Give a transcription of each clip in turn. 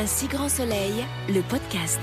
Un si grand soleil, le podcast.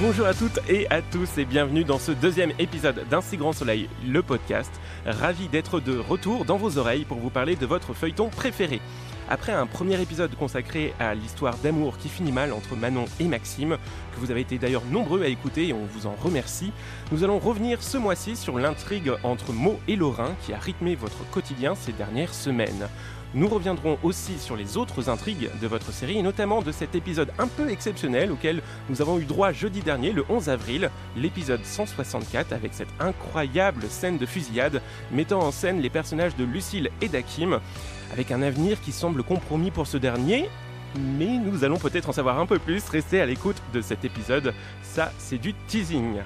Bonjour à toutes et à tous et bienvenue dans ce deuxième épisode d'Un si grand soleil, le podcast. Ravi d'être de retour dans vos oreilles pour vous parler de votre feuilleton préféré. Après un premier épisode consacré à l'histoire d'amour qui finit mal entre Manon et Maxime, que vous avez été d'ailleurs nombreux à écouter et on vous en remercie, nous allons revenir ce mois-ci sur l'intrigue entre Mo et Laurin qui a rythmé votre quotidien ces dernières semaines. Nous reviendrons aussi sur les autres intrigues de votre série et notamment de cet épisode un peu exceptionnel auquel nous avons eu droit jeudi dernier, le 11 avril, l'épisode 164 avec cette incroyable scène de fusillade mettant en scène les personnages de Lucille et d'Akim avec un avenir qui semble compromis pour ce dernier. Mais nous allons peut-être en savoir un peu plus, restez à l'écoute de cet épisode, ça c'est du teasing.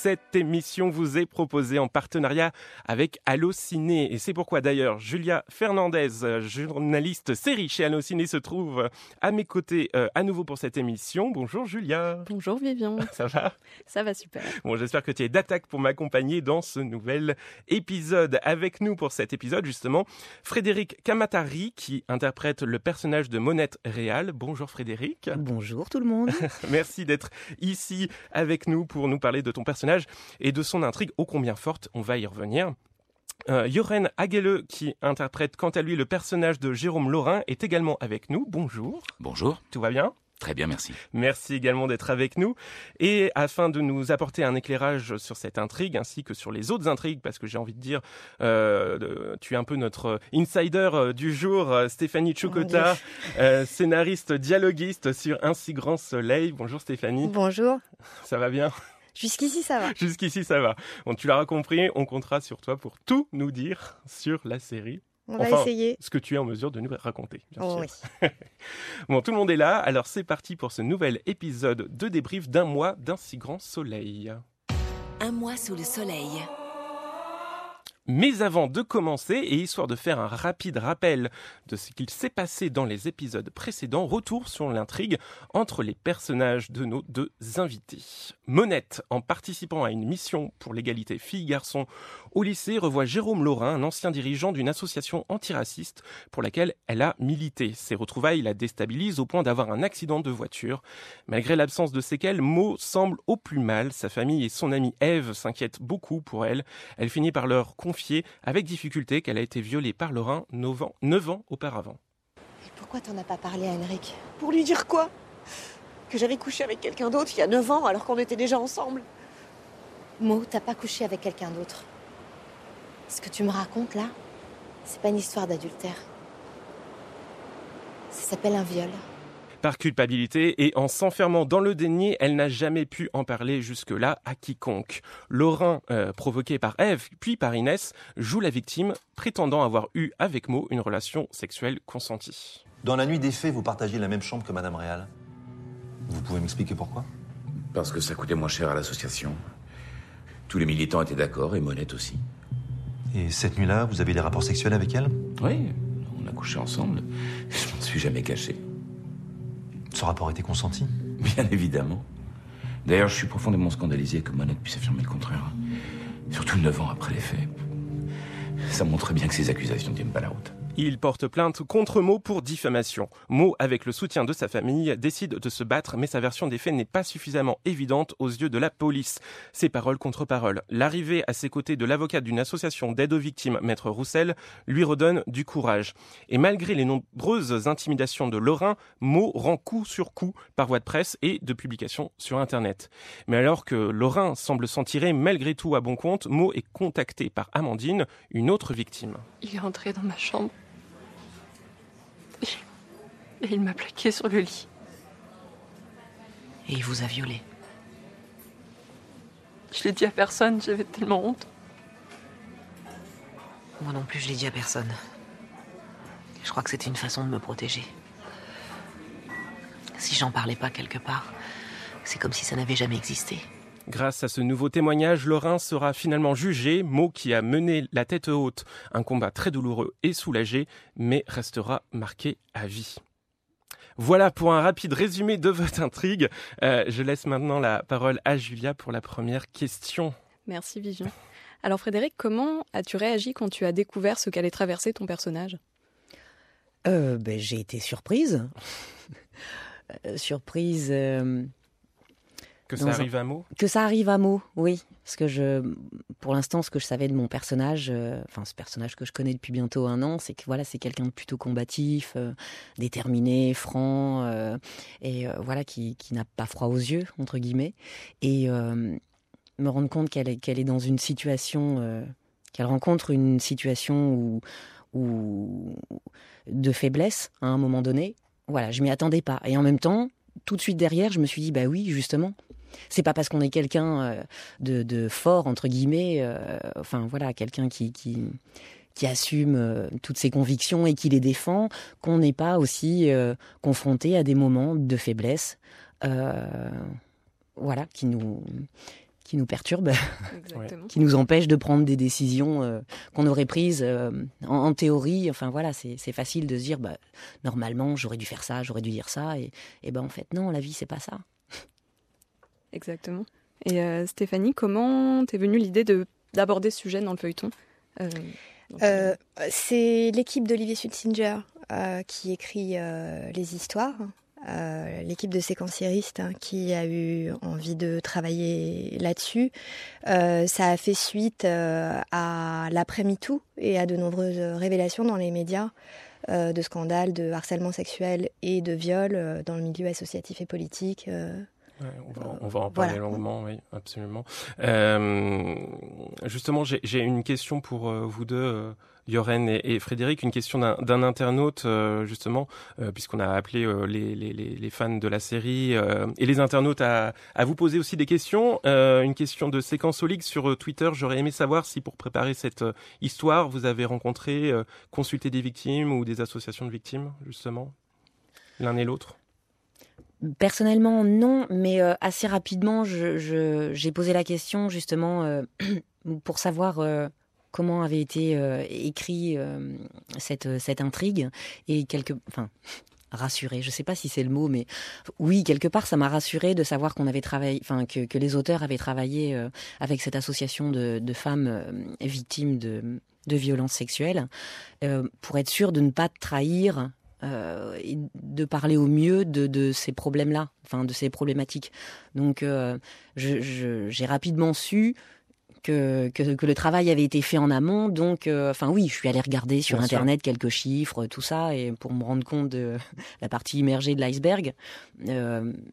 Cette émission vous est proposée en partenariat avec Allociné. Et c'est pourquoi d'ailleurs Julia Fernandez, journaliste série chez Allociné, se trouve à mes côtés euh, à nouveau pour cette émission. Bonjour Julia. Bonjour Vivian. Ça va? Ça va super. Bon, j'espère que tu es d'attaque pour m'accompagner dans ce nouvel épisode. Avec nous pour cet épisode, justement, Frédéric Kamatari, qui interprète le personnage de Monette Réal. Bonjour Frédéric. Bonjour tout le monde. Merci d'être ici avec nous pour nous parler de ton personnage et de son intrigue ô combien forte. On va y revenir. Euh, Joren Hagele, qui interprète quant à lui le personnage de Jérôme Laurin, est également avec nous. Bonjour. Bonjour. Tout va bien? Très bien, merci. Merci également d'être avec nous. Et afin de nous apporter un éclairage sur cette intrigue ainsi que sur les autres intrigues, parce que j'ai envie de dire, euh, tu es un peu notre insider euh, du jour, euh, Stéphanie Chukota, euh, scénariste, dialoguiste sur Un si grand soleil. Bonjour Stéphanie. Bonjour. Ça va bien? Jusqu'ici, ça va. Jusqu'ici, ça va. Bon, tu l'auras compris, on comptera sur toi pour tout nous dire sur la série. On Enfin, va essayer. Ce que tu es en mesure de nous raconter. bien Oh sûr. oui. Bon, tout le monde est là, alors c'est parti pour ce nouvel épisode de débrief d'un mois d'un si grand soleil. Un mois sous le soleil. Mais avant de commencer, et histoire de faire un rapide rappel de ce qu'il s'est passé dans les épisodes précédents, retour sur l'intrigue entre les personnages de nos deux invités. Monette, en participant à une mission pour l'égalité filles-garçons au lycée, revoit Jérôme Laurin, un ancien dirigeant d'une association antiraciste pour laquelle elle a milité. Ces retrouvailles la déstabilisent au point d'avoir un accident de voiture. Malgré l'absence de séquelles, Mo semble au plus mal. Sa famille et son amie Eve s'inquiètent beaucoup pour elle. Elle finit par leur confier avec difficulté qu'elle a été violée par Laurin 9 ans, 9 ans auparavant. Et pourquoi t'en as pas parlé à Henrik? Pour lui dire quoi? Que j'avais couché avec quelqu'un d'autre il y a 9 ans alors qu'on était déjà ensemble. Mo, t'as pas couché avec quelqu'un d'autre. Ce que tu me racontes là, c'est pas une histoire d'adultère. Ça s'appelle un viol. Par culpabilité et en s'enfermant dans le déni, elle n'a jamais pu en parler jusque-là à quiconque. Laurin, euh, provoqué par Eve, puis par Inès, joue la victime, prétendant avoir eu avec Mo une relation sexuelle consentie. Dans la nuit des faits, vous partagiez la même chambre que Madame Réal. Vous pouvez m'expliquer pourquoi? Parce que ça coûtait moins cher à l'association. Tous les militants étaient d'accord et Monette aussi. Et cette nuit-là, vous avez des rapports sexuels avec elle? Oui, on a couché ensemble. Je m'en suis jamais caché. Ce rapport était consenti? Bien évidemment. D'ailleurs, je suis profondément scandalisé que Monette puisse affirmer le contraire. Surtout neuf ans après les faits. Ça montre bien que ces accusations ne tiennent pas la route. Il porte plainte contre Mo pour diffamation. Mo, avec le soutien de sa famille, décide de se battre, mais sa version des faits n'est pas suffisamment évidente aux yeux de la police. C'est parole contre parole. L'arrivée à ses côtés de l'avocat d'une association d'aide aux victimes, Maître Roussel, lui redonne du courage. Et malgré les nombreuses intimidations de Lorrain, Mo rend coup sur coup par voie de presse et de publication sur Internet. Mais alors que Lorrain semble s'en tirer malgré tout à bon compte, Mo est contacté par Amandine, une autre victime. Il est entré dans ma chambre. Et il m'a plaqué sur le lit. Et il vous a violé. Je l'ai dit à personne, j'avais tellement honte. Moi non plus, je l'ai dit à personne. Je crois que c'était une façon de me protéger. Si j'en parlais pas quelque part, c'est comme si ça n'avait jamais existé. Grâce à ce nouveau témoignage, Lorrain sera finalement jugé, mot qui a mené la tête haute, un combat très douloureux et soulagé, mais restera marqué à vie. Voilà pour un rapide résumé de votre intrigue. Euh, je laisse maintenant la parole à Julia pour la première question. Merci Vivian. Alors Frédéric, comment as-tu réagi quand tu as découvert ce qu'allait traverser ton personnage? Euh, ben, J'ai été surprise. Euh, surprise. Que ça un- arrive à mot Que ça arrive à mot, oui. Parce que je, pour l'instant, ce que je savais de mon personnage, euh, enfin ce personnage que je connais depuis bientôt un an, c'est que voilà, c'est quelqu'un de plutôt combatif, euh, déterminé, franc, euh, et voilà, qui, qui n'a pas froid aux yeux entre guillemets. Et me rendre compte qu'elle est, qu'elle est dans une situation, qu'elle rencontre une situation où, où de faiblesse à un moment donné. Voilà, je m'y attendais pas. Et en même temps, tout de suite derrière, je me suis dit bah oui, justement. C'est pas parce qu'on est quelqu'un euh, de, de fort entre guillemets, euh, enfin voilà, quelqu'un qui, qui qui assume euh, toutes ses convictions et qui les défend, qu'on n'est pas aussi euh, confronté à des moments de faiblesse, euh, voilà, qui nous qui nous perturbent, Exactement. qui nous empêchent de prendre des décisions euh, qu'on aurait prises euh, en, en théorie. Enfin voilà, c'est c'est facile de se dire, bah, normalement j'aurais dû faire ça, j'aurais dû dire ça, et, et ben en fait non, la vie c'est pas ça. Exactement. Et euh, Stéphanie, comment t'es venue l'idée de d'aborder ce sujet dans le feuilleton Euh, Euh, c'est l'équipe d'Olivier Sulzinger euh, qui écrit les histoires. Euh, l'équipe de séquenciéristes hein, qui a eu envie de travailler là-dessus. Euh, ça a fait suite euh, à l'après-MeToo et à de nombreuses révélations dans les médias de scandales de harcèlement sexuel et de viol dans le milieu associatif et politique. Euh, Ouais, on, va, on va en parler Voilà. longuement, oui, absolument. Euh, justement, j'ai une question pour euh, vous deux, Yoren et, et Frédéric, une question d'un internaute, euh, justement, euh, puisqu'on a appelé euh, les, les, les, les fans de la série et les internautes à, à vous poser aussi des questions. Une question de séquence Olig sur Twitter. J'aurais aimé savoir si, pour préparer cette histoire, vous avez rencontré, consulté des victimes ou des associations de victimes, justement, l'un et l'autre. Personnellement, non, mais euh, assez rapidement, j'ai posé la question justement euh, pour savoir euh, comment avait été écrit cette, cette intrigue et quelque, enfin, rassuré. Je sais pas si c'est le mot, mais oui, quelque part, ça m'a rassuré de savoir qu'on avait travaillé, enfin, que, que les auteurs avaient travaillé avec cette association de, de femmes victimes de, de violences sexuelles pour être sûr de ne pas trahir euh, et de parler au mieux de, de ces problèmes-là, enfin de ces problématiques. Donc, euh, j'ai rapidement su que, que, que le travail avait été fait en amont. Donc, euh, enfin oui, je suis allée regarder sur Bien sûr. Internet quelques chiffres, tout ça, et pour me rendre compte de la partie immergée de l'iceberg.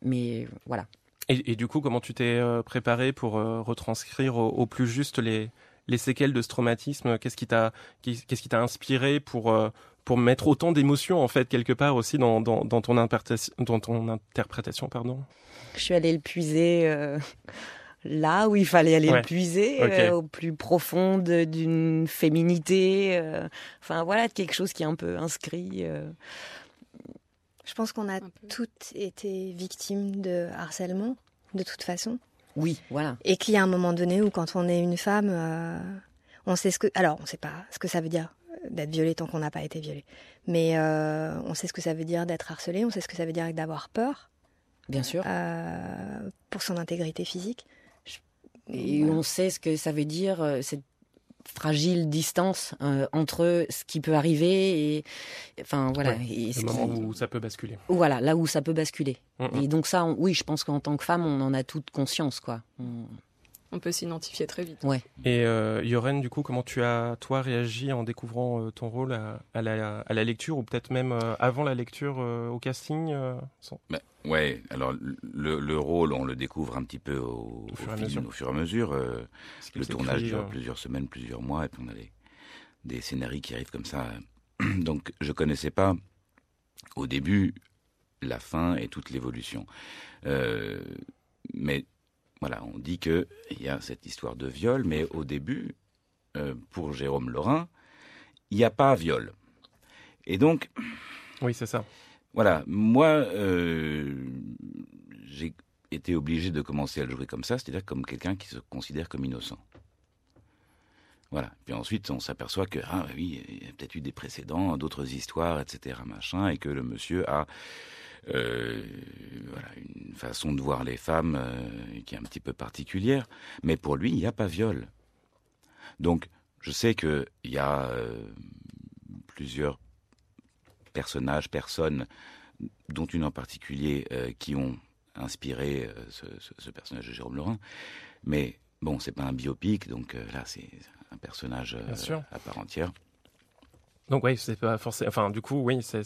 Mais voilà. Et, et du coup, comment tu t'es préparé pour retranscrire au, au plus juste les, les séquelles de ce traumatisme? Qu'est-ce qui t'a inspiré pour pour mettre autant d'émotions en fait quelque part aussi dans dans, dans ton interprétation dans ton interprétation pardon Je suis allée le puiser euh, là où il fallait aller Ouais. le puiser, euh, au plus profond d'une féminité. euh, Enfin voilà, de quelque chose qui est un peu inscrit. euh. Je pense qu'on a toutes été victimes de harcèlement, de toute façon. Oui, voilà. Et qu'il y a un moment donné où, quand on est une femme, euh, on sait ce que. Alors, on sait pas ce que ça veut dire d'être violée tant qu'on n'a pas été violée. Mais euh, on sait ce que ça veut dire d'être harcelée, on sait ce que ça veut dire d'avoir peur Bien sûr. euh, pour son intégrité physique. Je- Et voilà. on sait ce que ça veut dire, euh, cette fragile distance euh, entre ce qui peut arriver et enfin voilà Ouais, et ce le qui- moment où ça peut basculer voilà là où ça peut basculer Mm, mm. et donc ça on- oui je pense qu'en tant que femme on en a toute conscience quoi On- On peut s'identifier très vite. et euh, Yoren du coup comment tu as toi réagi en découvrant euh, ton rôle à, à la à la lecture ou peut-être même euh, avant la lecture euh, au casting euh, sans- Ouais, alors le, le rôle, on le découvre un petit peu au, Au fur et à film, mesure. au fur et à mesure. euh, le tournage dure euh, plusieurs semaines, plusieurs mois, et puis on a les- des scénarios qui arrivent comme ça. Donc je connaissais pas au début la fin et toute l'évolution. Euh, mais voilà, on dit que il y a cette histoire de viol, mais au début, euh, pour Jérôme Laurin, il n'y a pas viol. Et donc, oui c'est ça voilà, moi, euh, j'ai été obligé de commencer à le jouer comme ça, c'est-à-dire comme quelqu'un qui se considère comme innocent. Voilà. Puis ensuite, on s'aperçoit que, ah oui, il y a peut-être eu des précédents, d'autres histoires, etc., machin, et que le monsieur a euh, voilà, une façon de voir les femmes euh, qui est un petit peu particulière. Mais pour lui, il n'y a pas viol. Donc, je sais qu'il y a euh, plusieurs personnages, personnes, dont une en particulier, qui ont inspiré ce, ce- ce personnage de Jérôme Lorrain. Mais bon, c'est pas un biopic, donc là, c'est un personnage à part entière. Donc oui, c'est pas forcément. Enfin, du coup, oui, c'est-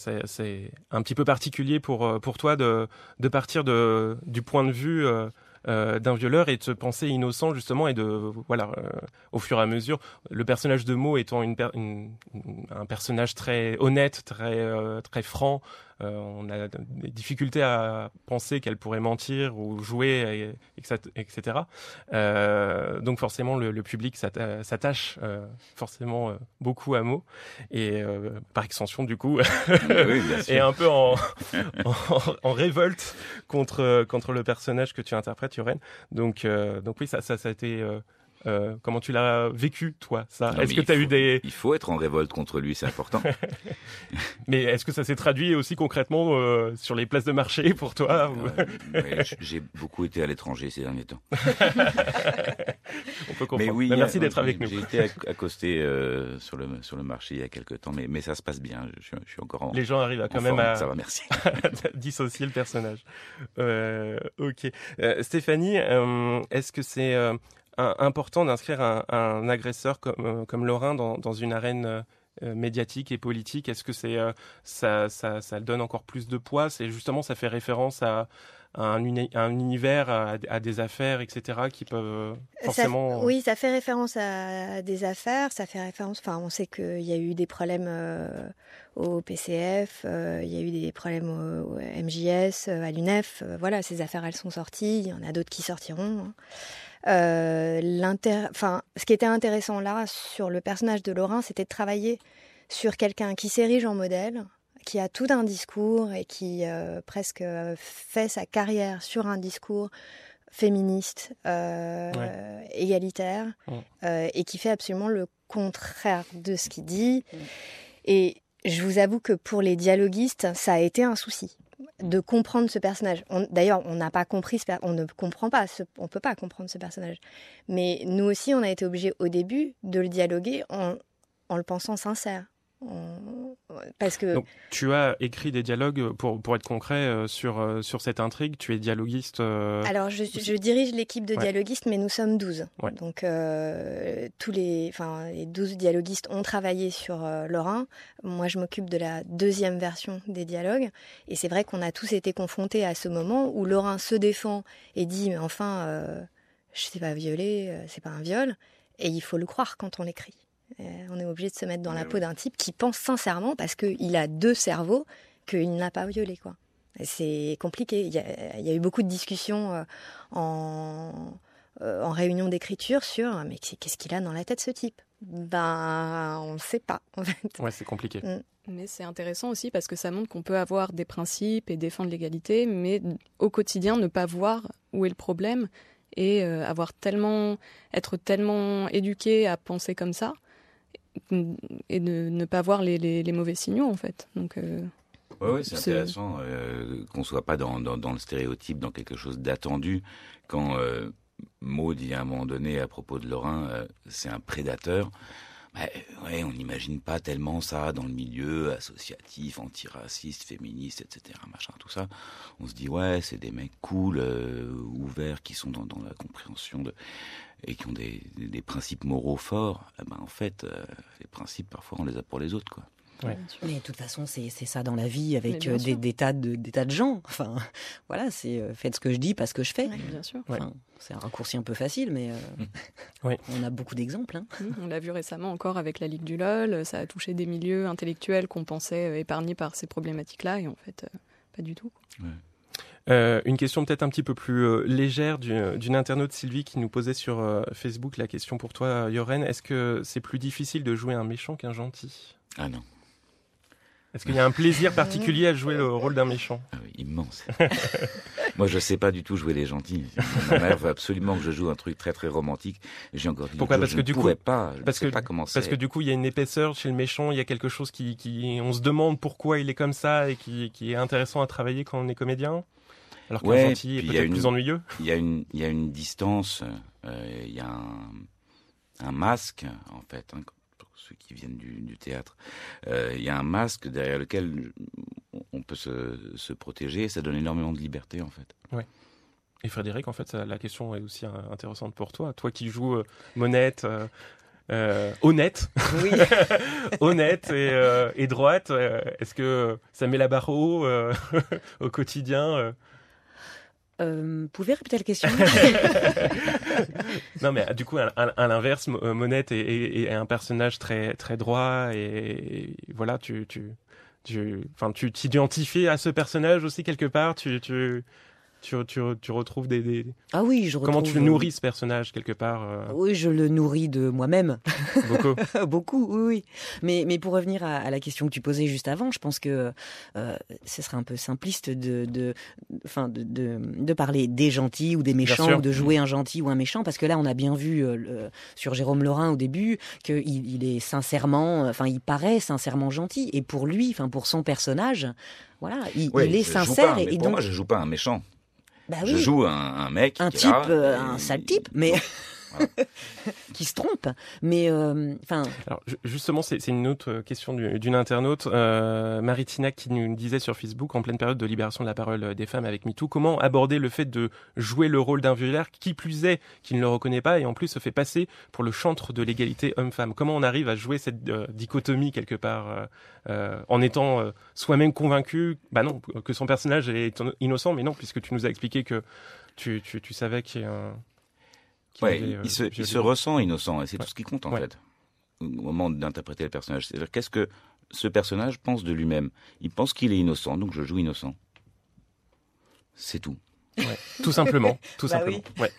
un petit peu particulier pour euh, pour toi de de partir de du point de vue euh, euh, d'un violeur et de se penser innocent justement et de voilà euh, au fur et à mesure le personnage de Mo étant une, per- une- un personnage très honnête, très euh, très franc. Euh, on a des difficultés à penser qu'elle pourrait mentir ou jouer, et, etc. Euh, donc forcément, le, le public s'atta- s'attache euh, forcément euh, beaucoup à Mo. Et euh, par extension du coup oui, est un peu en, en, en révolte contre contre le personnage que tu interprètes Yoren donc euh, donc oui ça ça, ça a été euh, comment tu l'as vécu toi ça est-ce que tu as eu des Il faut être en révolte contre lui, c'est important. mais est-ce que ça s'est traduit aussi concrètement euh, sur les places de marché pour toi Euh, J'ai beaucoup été à l'étranger ces derniers temps. on peut comprendre Mais oui, Bah, merci d'être avec nous J'ai été acc- accosté sur, le, sur le marché il y a quelques temps, mais, mais ça se passe bien. Je, suis- je suis encore en. les gens arrivent à quand même forme, à Ça va, merci. dissocier le personnage. Ok. Stéphanie, est-ce que c'est important d'inscrire un, un agresseur comme, euh, comme Lorrain dans, dans une arène euh, euh, médiatique et politique? Est-ce que c'est ça, ça, ça donne encore plus de poids? C'est justement ça fait référence à, à un, uni- à un univers, à, à des affaires, etc. qui peuvent Ça- forcément. oui, ça fait référence à des affaires, ça fait référence. Enfin, on sait qu'il y a eu des problèmes euh, au PCF, euh, il y a eu des problèmes au, au MJS, à l'UNEF. voilà, ces affaires, elles sont sorties. Il y en a d'autres qui sortiront. hein. Euh, enfin, ce qui était intéressant là sur le personnage de Laurent, c'était de travailler sur quelqu'un qui s'érige en modèle, qui a tout un discours et qui euh, presque euh, fait sa carrière sur un discours féministe, euh, égalitaire, Ouais. euh, et qui fait absolument le contraire de ce qu'il dit. Et je vous avoue que pour les dialoguistes, ça a été un souci de comprendre ce personnage. On- D'ailleurs, on n'a pas compris, ce on ne comprend pas, on peut pas comprendre ce personnage. Mais nous aussi, on a été obligés au début de le dialoguer en, en le pensant sincère. Parce que Donc, tu as écrit des dialogues pour, pour être concret euh, sur, euh, sur cette intrigue. Tu es dialoguiste. euh, Alors, je, je dirige l'équipe de Ouais. dialoguistes, mais nous sommes 12. Ouais. Donc, euh, tous les, enfin, les 12 dialoguistes ont travaillé sur euh, Lorrain. Moi, je m'occupe de la deuxième version des dialogues. Et c'est vrai qu'on a tous été confrontés à ce moment où Lorrain se défend et dit, mais enfin, je ne sais pas violer, c'est pas un viol. Et il faut le croire quand on l'écrit. Euh, on est obligé de se mettre dans la peau d'un type qui pense sincèrement parce qu'il a deux cerveaux qu'il n'a pas violé, quoi. C'est compliqué. Il y, a, il y a eu beaucoup de discussions euh, en, euh, en réunion d'écriture sur mais qu'est-ce qu'il a dans la tête ce type? Ben, on ne sait pas. En fait. Ouais, c'est compliqué. Mais c'est intéressant aussi parce que ça montre qu'on peut avoir des principes et défendre l'égalité, mais au quotidien ne pas voir où est le problème et euh, avoir tellement être tellement éduqué à penser comme ça et de ne pas voir les, les, les mauvais signaux en fait. Donc euh, ouais, c'est intéressant euh, qu'on soit pas dans, dans, dans le stéréotype, dans quelque chose d'attendu. Quand euh, Maud dit à un moment donné à propos de Lorrain, euh, c'est un prédateur. Bah, ouais, on n'imagine pas tellement ça dans le milieu associatif, antiraciste, féministe, etc. Machin, tout ça. On se dit ouais, c'est des mecs cool, euh, ouverts, qui sont dans, la compréhension de et qui ont des principes moraux forts. Eh ben, en fait, euh, les principes parfois on les a pour les autres, quoi. Ouais. Mais de toute façon, c'est c'est ça dans la vie avec euh, des, tas de, des tas de gens. Enfin, voilà, c'est euh, faites ce que je dis parce que je fais. Ouais. bien sûr. Ouais. Enfin, c'est un raccourci un peu facile, mais euh, on a beaucoup d'exemples. hein. Mmh, On l'a vu récemment encore avec la Ligue du LOL, ça a touché des milieux intellectuels qu'on pensait euh, épargnés par ces problématiques-là et en fait euh, pas du tout. Euh, une question peut-être un petit peu plus euh, légère du- d'une internaute Sylvie qui nous posait sur euh, Facebook la question pour toi, Yoren. Est-ce que c'est plus difficile de jouer un méchant qu'un gentil? Ah non, Est-ce qu'il y a un plaisir particulier à jouer le rôle d'un méchant ah oui, immense. Moi, je sais pas du tout jouer les gentils. Ma mère veut absolument que je joue un truc très très romantique. J'ai encore dit Pourquoi Parce que du ne coup- pas. Je parce ne que- pas comment Parce que du coup, il y a une épaisseur chez le méchant, il y a quelque chose qui, qui on se demande pourquoi il est comme ça et qui, qui est intéressant à travailler quand on est comédien. Alors qu'un Ouais, gentil est peut-être plus ennuyeux. Il y a une, il y a une distance, euh, il y a un, un masque, en fait, hein, ceux qui viennent du, théâtre. Euh, il y a un masque derrière lequel on peut se, protéger et ça donne énormément de liberté, en fait. Ouais. Et Frédéric, en fait, la question est aussi intéressante pour toi. Toi qui joues euh, Monette, euh, honnête, oui. honnête et, et droite, est-ce que ça met la barre haut au quotidien euh, pouvez répéter la question Non, mais du coup, à, l'inverse, euh, Monette est, un personnage très très droit et, voilà, tu tu tu, tu t'identifies à ce personnage aussi quelque part. Tu tu tu, tu, tu, retrouves des, Ah oui, je Comment tu nourris ce personnage quelque part euh Oui, je le nourris de moi-même. Beaucoup. Beaucoup, oui, Mais, mais pour revenir à, la question que tu posais juste avant, je pense que euh, ce serait un peu simpliste de, de, enfin, de, de, de, parler des gentils ou des méchants ou de jouer un gentil ou un méchant, parce que là, on a bien vu euh, sur Jérôme Lorrain au début qu'il il est sincèrement, enfin, il paraît sincèrement gentil. Et pour lui, enfin, pour son personnage, voilà, il, est sincère. et, pour donc... moi, je joue pas un méchant. Bah je joue un, mec. Un type, euh, un sale type, mais. qui se trompe. Mais euh, enfin. Alors justement, c'est une autre euh, question d'une internaute, euh, Maritina, qui nous disait sur Facebook en pleine période de libération de la parole des femmes avec MeToo, comment aborder le fait de jouer le rôle d'un violeur, qui plus est, qui ne le reconnaît pas et en plus se fait passer pour le chantre de l'égalité homme-femme. Comment on arrive à jouer cette dichotomie quelque part en étant soi-même convaincu, bah non, que son personnage est innocent, mais non, puisque tu nous as expliqué que tu, tu, tu savais qu'il y a un Ouais, il, euh, se, il se, ressent innocent et c'est tout ce qui compte en fait au moment d'interpréter le personnage. C'est-à-dire qu'est-ce que ce personnage pense de lui-même? Il pense qu'il est innocent, donc je joue innocent. C'est tout. Ouais, tout simplement, tout bah simplement. Ouais.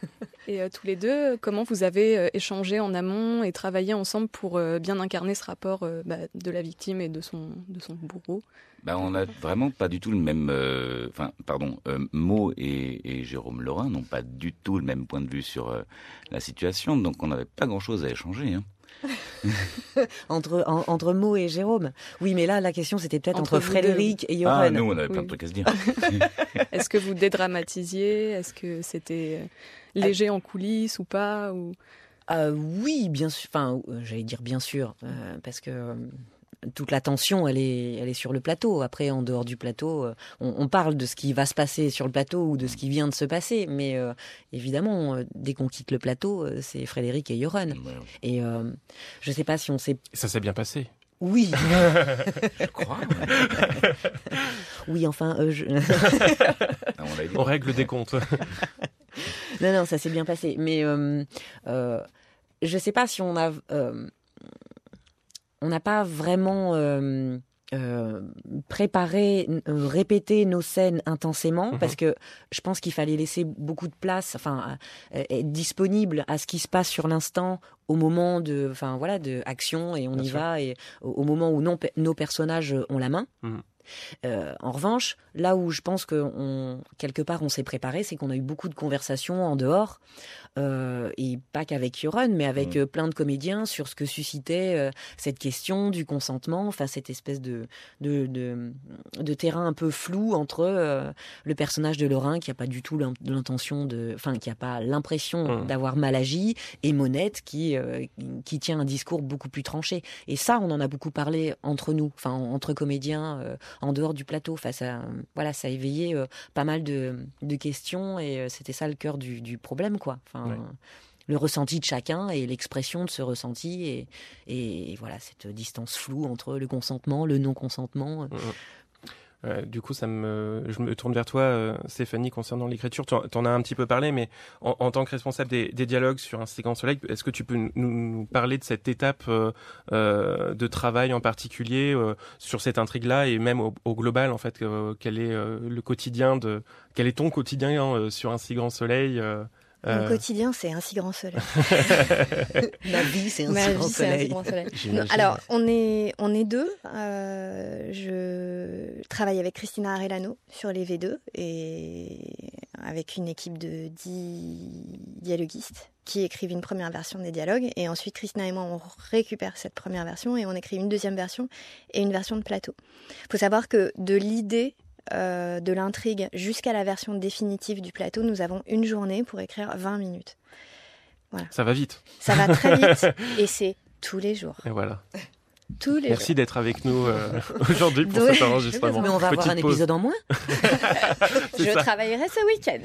Et euh, tous les deux, comment vous avez euh, échangé en amont et travaillé ensemble pour bien incarner ce rapport bah, de la victime et de son, de son bourreau? Bah, on n'a vraiment pas du tout le même. Euh, enfin, pardon, euh, Mo et, Jérôme Laurin n'ont pas du tout le même point de vue sur euh, la situation, donc on n'avait pas grand-chose à échanger. Hein. entre, entre Mo et Jérôme. Oui, mais là, la question, c'était peut-être entre, Frédéric et Johan. Ah, nous, on avait plein de trucs à se dire. Est-ce que vous dédramatisiez Est-ce que c'était léger en coulisses ou pas ou... oui, bien sûr. Enfin, j'allais dire bien sûr, parce que toute la tension, elle est, elle est sur le plateau. Après, en dehors du plateau, euh, on, parle de ce qui va se passer sur le plateau ou de ce qui vient de se passer. Mais euh, évidemment, euh, dès qu'on quitte le plateau, c'est Frédéric et Joran. Et je ne sais pas si on sait. Ça s'est bien passé. Oui. je crois. oui, enfin, je... Ah, on, règle des comptes. non, non, ça s'est bien passé. Mais je ne sais pas si on a on n'a pas vraiment euh, euh, préparé, euh, répété nos scènes intensément, mhm. parce que je pense qu'il fallait laisser beaucoup de place, enfin, être disponible à ce qui se passe sur l'instant au moment de, enfin voilà, de action et on y va et au, moment où nos personnages ont la main. Mhm. en revanche, là où je pense que quelque part on s'est préparé, c'est qu'on a eu beaucoup de conversations en dehors euh, et pas qu'avec Yoron, mais avec mm. euh, plein de comédiens sur ce que suscitait euh, cette question du consentement, enfin cette espèce de, de, de, terrain un peu flou entre le personnage de Lorrain qui a pas du tout l'intention de, enfin qui a pas l'impression mm. d'avoir mal agi, et Monette qui qui tient un discours beaucoup plus tranché. Et ça, on en a beaucoup parlé entre nous, enfin entre comédiens en dehors du plateau. Enfin, ça, voilà, ça a éveillé pas mal de, de questions et c'était ça le cœur du, du problème, quoi. Enfin, le ressenti de chacun et l'expression de ce ressenti et, et, voilà cette distance floue entre le consentement, le non-consentement. Mmh, mmh. du coup, ça me, je me tourne vers toi, euh, Stéphanie, concernant l'écriture. Tu en, as un petit peu parlé, mais en, tant que responsable des, dialogues sur un séquence soleil, est-ce que tu peux nous, parler de cette étape euh, euh, de travail en particulier sur cette intrigue-là et même au, global, en fait, quel est le quotidien de, quel est ton quotidien sur un si grand soleil mon euh. quotidien, c'est un si grand soleil. Ma vie, c'est un, si grand soleil. alors, on est, on est deux. Euh, je travaille avec Christina Arellano sur les V2 et avec une équipe de 10 dialoguistes qui écrivent une première version des dialogues. Et ensuite, Christina et moi, on récupère cette première version et on écrit une deuxième version et une version de plateau. Il faut savoir que de l'idée euh, de l'intrigue jusqu'à la version définitive du plateau, nous avons une journée pour écrire 20 minutes. Voilà. Ça va vite. Ça va très vite et c'est tous les jours. Et voilà. Tous les Merci d'être avec nous euh, aujourd'hui pour Oui. cet enregistrement. Mais on va avoir un pause. épisode en moins. Je ça. travaillerai ce week-end.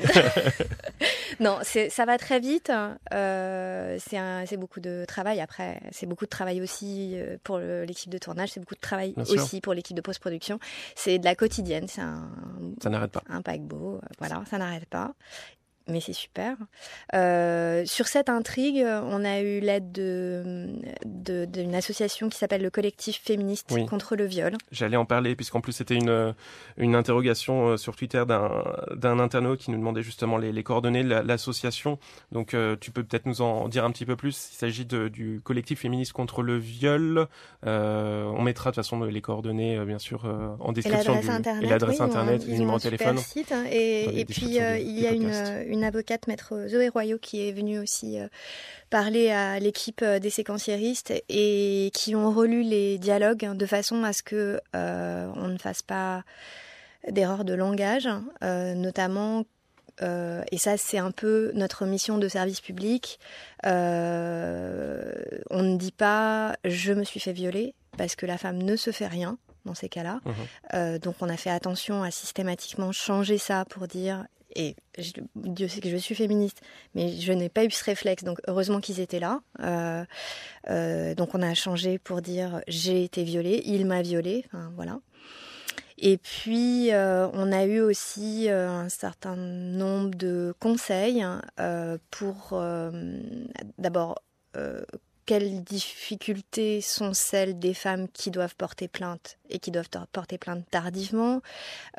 non, ça va très vite. Euh, c'est beaucoup de travail. Après, c'est beaucoup de travail aussi euh, pour l'équipe de tournage. C'est beaucoup de travail Bien sûr. aussi pour l'équipe de post-production. C'est de la quotidienne. C'est un, Ça n'arrête pas. un paquebot. Voilà, ça n'arrête pas. Mais c'est super. Euh, sur cette intrigue, on a eu l'aide de- de- d'une association qui s'appelle le collectif féministe Oui. contre le viol. J'allais en parler puisqu'en plus c'était une, une interrogation euh, sur Twitter d'un internaute qui nous demandait justement les, les coordonnées de la- l'association. Donc euh, tu peux peut-être nous en dire un petit peu plus. Il s'agit du collectif féministe contre le viol. Euh, on mettra de toute façon les coordonnées bien sûr en Et description l'adresse du internet. et l'adresse oui, internet, ils le numéro de téléphone. site, hein, et, et puis il y a une, une avocate, maître Zoé Royaux, qui est venue aussi euh, parler à l'équipe euh, des séquenciéristes et qui ont relu les dialogues hein, de façon à ce que euh, on ne fasse pas d'erreur de langage, notamment. euh, et ça, c'est un peu notre mission de service public. Euh, on ne dit pas je me suis fait violer parce que la femme ne se fait rien dans ces cas-là. Euh, donc on a fait attention à systématiquement changer ça pour dire, et Dieu sait que je suis féministe, mais je n'ai pas eu ce réflexe, donc heureusement qu'ils étaient là. Euh, euh, donc on a changé pour dire j'ai été violée, il m'a violée, voilà. Et puis euh, on a eu aussi un certain nombre de conseils pour d'abord quelles difficultés sont celles des femmes qui doivent porter plainte et qui doivent porter plainte tardivement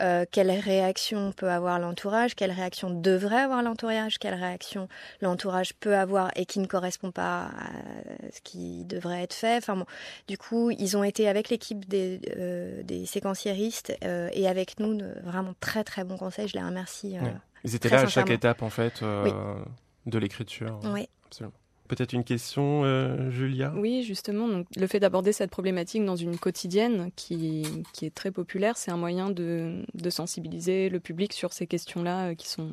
Euh, Quelle réaction peut avoir l'entourage Quelle réaction devrait avoir l'entourage Quelle réaction l'entourage peut avoir et qui ne correspond pas à ce qui devrait être fait Enfin bon, du coup, ils ont été avec l'équipe des, euh, des séquenciéristes euh, et avec nous de vraiment très très bons conseils. Je les remercie. euh. Ils étaient là à chaque étape en fait Oui. de l'écriture. Oui. Absolument. Peut-être une question, euh, Julia? Oui, justement, donc, le fait d'aborder cette problématique dans une quotidienne qui, qui est très populaire, c'est un moyen de, de sensibiliser le public sur ces questions-là euh, qui sont,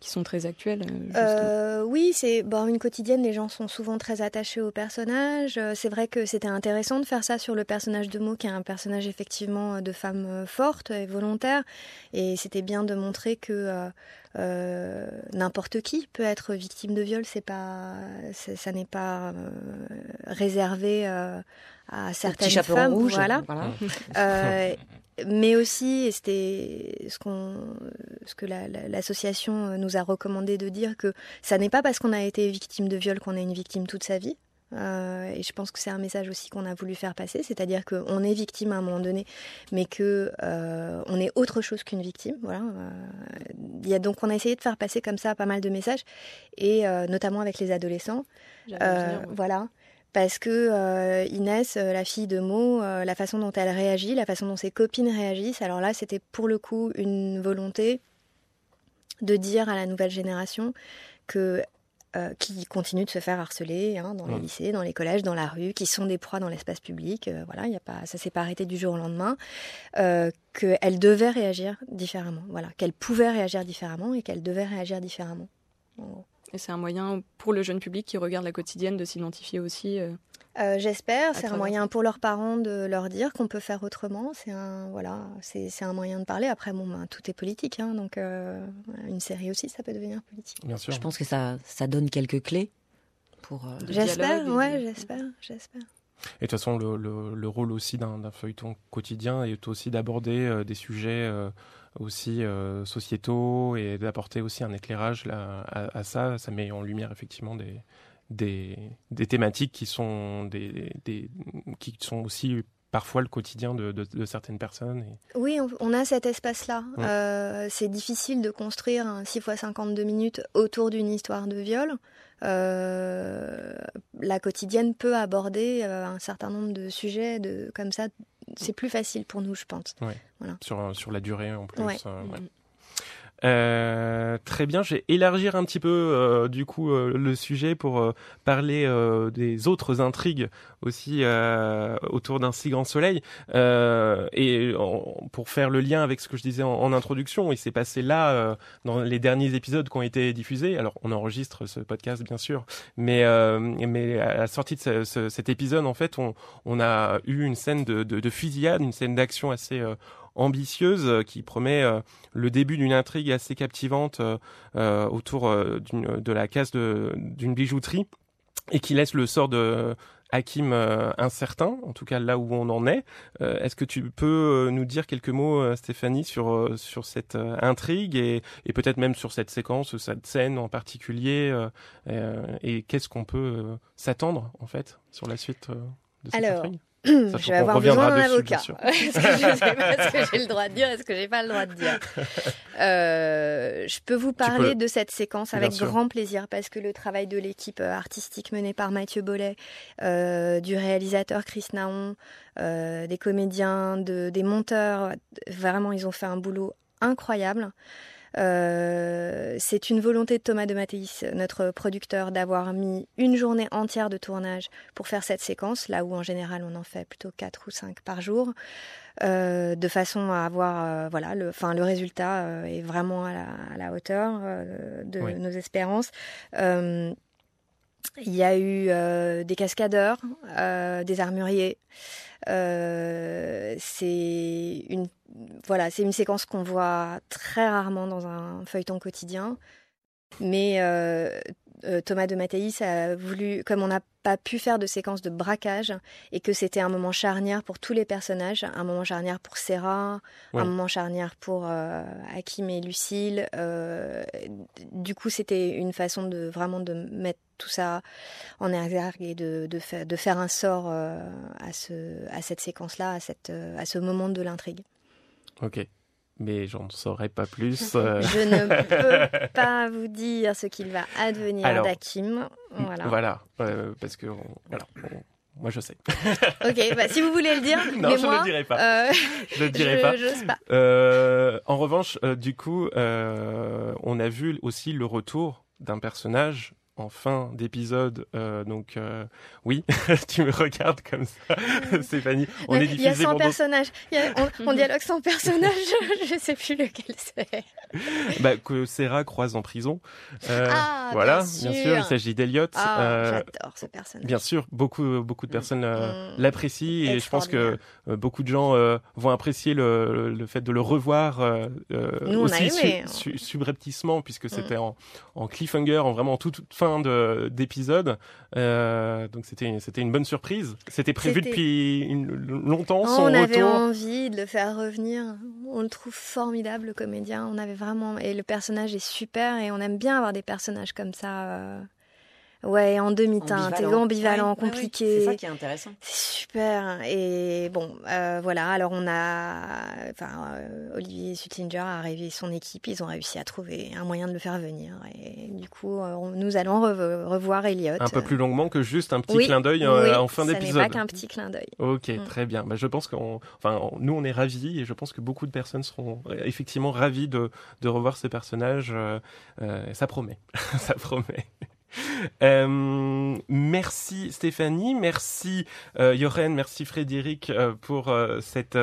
qui sont très actuelles. euh, oui, c'est bon, une quotidienne. Les gens sont souvent très attachés au personnage. C'est vrai que c'était intéressant de faire ça sur le personnage de Mo, qui est un personnage effectivement de femme forte et volontaire. Et c'était bien de montrer que euh, euh, n'importe qui peut être victime de viol. C'est pas, c'est- ça n'est pas euh, réservé euh, à certaines femmes. rouge. Voilà. voilà. Euh, mais aussi, et c'était ce, qu'on, ce que la- la- l'association nous a recommandé de dire, que ça n'est pas parce qu'on a été victime de viol qu'on est une victime toute sa vie. Euh, et je pense que c'est un message aussi qu'on a voulu faire passer, c'est-à-dire qu'on est victime à un moment donné, mais que euh, on est autre chose qu'une victime. Voilà. Euh, il y a donc on a essayé de faire passer comme ça pas mal de messages, et euh, notamment avec les adolescents. Ouais. Voilà. Parce que Inès, la fille de Mo, la façon dont elle réagit, la façon dont ses copines réagissent, alors là, c'était pour le coup une volonté de dire à la nouvelle génération que euh, qui continuent de se faire harceler hein, dans les lycées, dans les collèges, dans la rue, qui sont des proies dans l'espace public. euh, voilà, il y a pas, ça s'est pas arrêté du jour au lendemain. Euh, qu'elles devaient réagir différemment. Voilà, qu'elles pouvaient réagir différemment et qu'elles devaient réagir différemment. Et c'est un moyen pour le jeune public qui regarde la quotidienne de s'identifier aussi. Euh, J'espère. C'est un moyen pour leurs parents de leur dire qu'on peut faire autrement. C'est un voilà, c'est c'est un moyen de parler. Après, bon, ben, tout est politique, hein, donc euh, une série aussi, ça peut devenir politique. Bien sûr. Je pense que ça, ça donne quelques clés pour. euh, J'espère, ouais, j'espère, j'espère. Et de toute façon, le, le- le rôle aussi d'un d'un feuilleton quotidien est aussi d'aborder euh, des sujets euh, aussi euh, sociétaux et d'apporter aussi un éclairage là, à, à ça. Ça met en lumière effectivement des, des, des thématiques qui sont, des, des- qui sont aussi parfois le quotidien de, de- de certaines personnes. Et... Oui, on, a cet espace-là. Euh, c'est difficile de construire un 6 x 52 minutes autour d'une histoire de viol. Euh, la quotidienne peut aborder euh, un certain nombre de sujets de, comme ça. C'est plus facile pour nous, je pense. sur, sur la durée en plus. Ouais. euh, ouais. Euh, très bien, je vais élargir un petit peu euh, du coup euh, le sujet pour euh, parler euh, des autres intrigues aussi autour d'un si grand soleil et pour faire le lien avec ce que je disais en, introduction, il s'est passé là dans les derniers épisodes qui ont été diffusés. Alors on enregistre ce podcast bien sûr, mais mais à la sortie de ce- ce- cet épisode en fait, on, a eu une scène de, de, de fusillade, une scène d'action assez ambitieuse euh, qui promet euh, le début d'une intrigue assez captivante euh, autour de la casse d'une bijouterie et qui laisse le sort de Hakim euh, incertain, en tout cas là où on en est. Euh, Est-ce que tu peux euh, nous dire quelques mots, Stéphanie, sur, sur cette intrigue et, et peut-être même sur cette séquence, cette scène en particulier Et qu'est-ce qu'on peut s'attendre, en fait, sur la suite de cette Alors, intrigue? Je vais avoir besoin d'un avocat. Est-ce que j'ai le droit de dire, est-ce que j'ai pas le droit de dire. Euh, je peux vous parler peux- de cette séquence avec grand plaisir parce que le travail de l'équipe euh, artistique menée par Mathieu Bollet, euh, du réalisateur Chris Naon, euh, des comédiens, de, des monteurs, vraiment ils ont fait un boulot incroyable. Euh, c'est une volonté de Thomas de Mathéis, notre producteur, d'avoir mis une journée entière de tournage pour faire cette séquence, là où en général on en fait plutôt 4 ou 5 par jour, euh, de façon à avoir, euh, voilà, le, enfin, le résultat est vraiment à la, à la hauteur de Oui. nos espérances. Il y a eu euh, des cascadeurs, euh, des armuriers. Euh, c'est une voilà, c'est une séquence qu'on voit très rarement dans un feuilleton quotidien. Mais Thomas de Mathéis a voulu, comme on n'a pas pu faire de séquence de braquage et que c'était un moment charnière pour tous les personnages, un moment charnière pour Oui. un moment charnière pour euh, Hakim et Lucille. euh, du coup, c'était une façon de vraiment de mettre tout ça en exergue et de, de, fa- de faire un sort euh, à, ce, à cette séquence-là, à, cette, euh, à ce moment de l'intrigue. Ok. Mais j'en saurais pas plus. euh. Je ne peux pas vous dire ce qu'il va advenir d'Hakim. Voilà. Voilà, euh, parce que on- voilà, on- moi je sais. Ok, bah, si vous voulez le dire, Non, mais je moi, le dirai pas. euh, Je le dirai je- pas. pas. En revanche, du coup, on a vu aussi le retour d'un personnage en fin d'épisode. euh, donc, euh, oui, tu me regardes comme ça, Stéphanie. On Mais est il y a diffusé 100 pendant- personnages. Il y a- on, on dialogue 100 personnages. je sais plus lequel c'est. bah, que Serra croise en prison. Euh, Ah, voilà, bien sûr. sûr. Il s'agit d'Eliot. Ah, j'adore ce personnage. Bien sûr, beaucoup beaucoup de personnes Mm. l'apprécient et je pense que beaucoup de gens vont apprécier le, le fait de le revoir Nous, on a aussi aimé. su- su- subrepticement puisque c'était Mm. en, en cliffhanger, en vraiment toute fin de d'épisode. Euh, donc c'était c'était une bonne surprise. C'était prévu depuis une- longtemps son on avait envie de le faire revenir. On le trouve formidable, le comédien. On avait vraiment et le personnage est super et on aime bien avoir des personnages comme ça. euh, Ouais, en demi-teinte, et ambivalent, Ouais, ouais, ouais. compliqué. C'est ça qui est intéressant. C'est super. Et bon, euh, voilà. Alors on a, enfin, euh, Olivier Suttinger a arrivé son équipe. Ils ont réussi à trouver un moyen de le faire venir. Et du coup, euh, on- nous allons re- revoir Elliot. Un peu plus longuement que juste un petit Oui, clin d'œil oui, en fin Ça d'épisode. n'est pas qu'un petit clin d'œil. Ok, Mm. très bien. Bah, je pense qu'on, enfin, nous on est ravis et je pense que beaucoup de personnes seront effectivement ravis de, de revoir ces personnages. euh, euh, ça promet, ça promet. Euh, merci Stéphanie, merci euh, merci Frédéric euh, pour euh, cette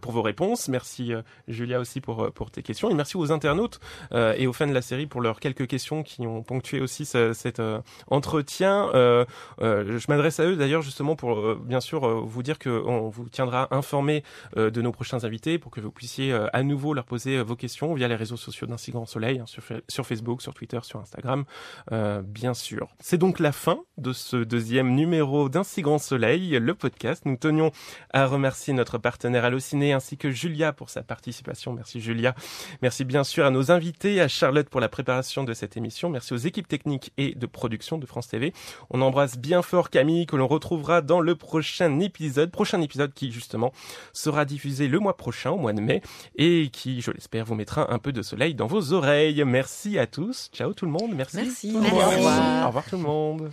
pour vos réponses, merci Julia aussi pour pour tes questions. Et merci aux internautes et aux fans de la série pour leurs quelques questions qui ont ponctué aussi ce- cet entretien. Je m'adresse à eux d'ailleurs justement pour bien sûr vous dire que on vous tiendra informé de nos prochains invités pour que vous puissiez à nouveau leur poser vos questions via les réseaux sociaux d'un si grand soleil hein, sur, sur Facebook, sur Twitter, sur Instagram, euh, bien sûr. C'est donc la fin de ce deuxième numéro d'un si grand soleil, le podcast. Nous tenions à remercier notre partenaire Allociné ainsi que Julia pour sa participation. Merci Julia. Merci bien sûr à nos invités, à Charlotte pour la préparation de cette émission. Merci aux équipes techniques et de production de France TV. On embrasse bien fort Camille que l'on retrouvera dans le prochain épisode, prochain épisode qui justement sera diffusé le mois prochain, au mois de mai, et qui, je l'espère, vous mettra un peu de soleil dans vos oreilles. Merci à tous. Ciao tout le monde. Merci. Merci. Au Merci. Au revoir tout le monde.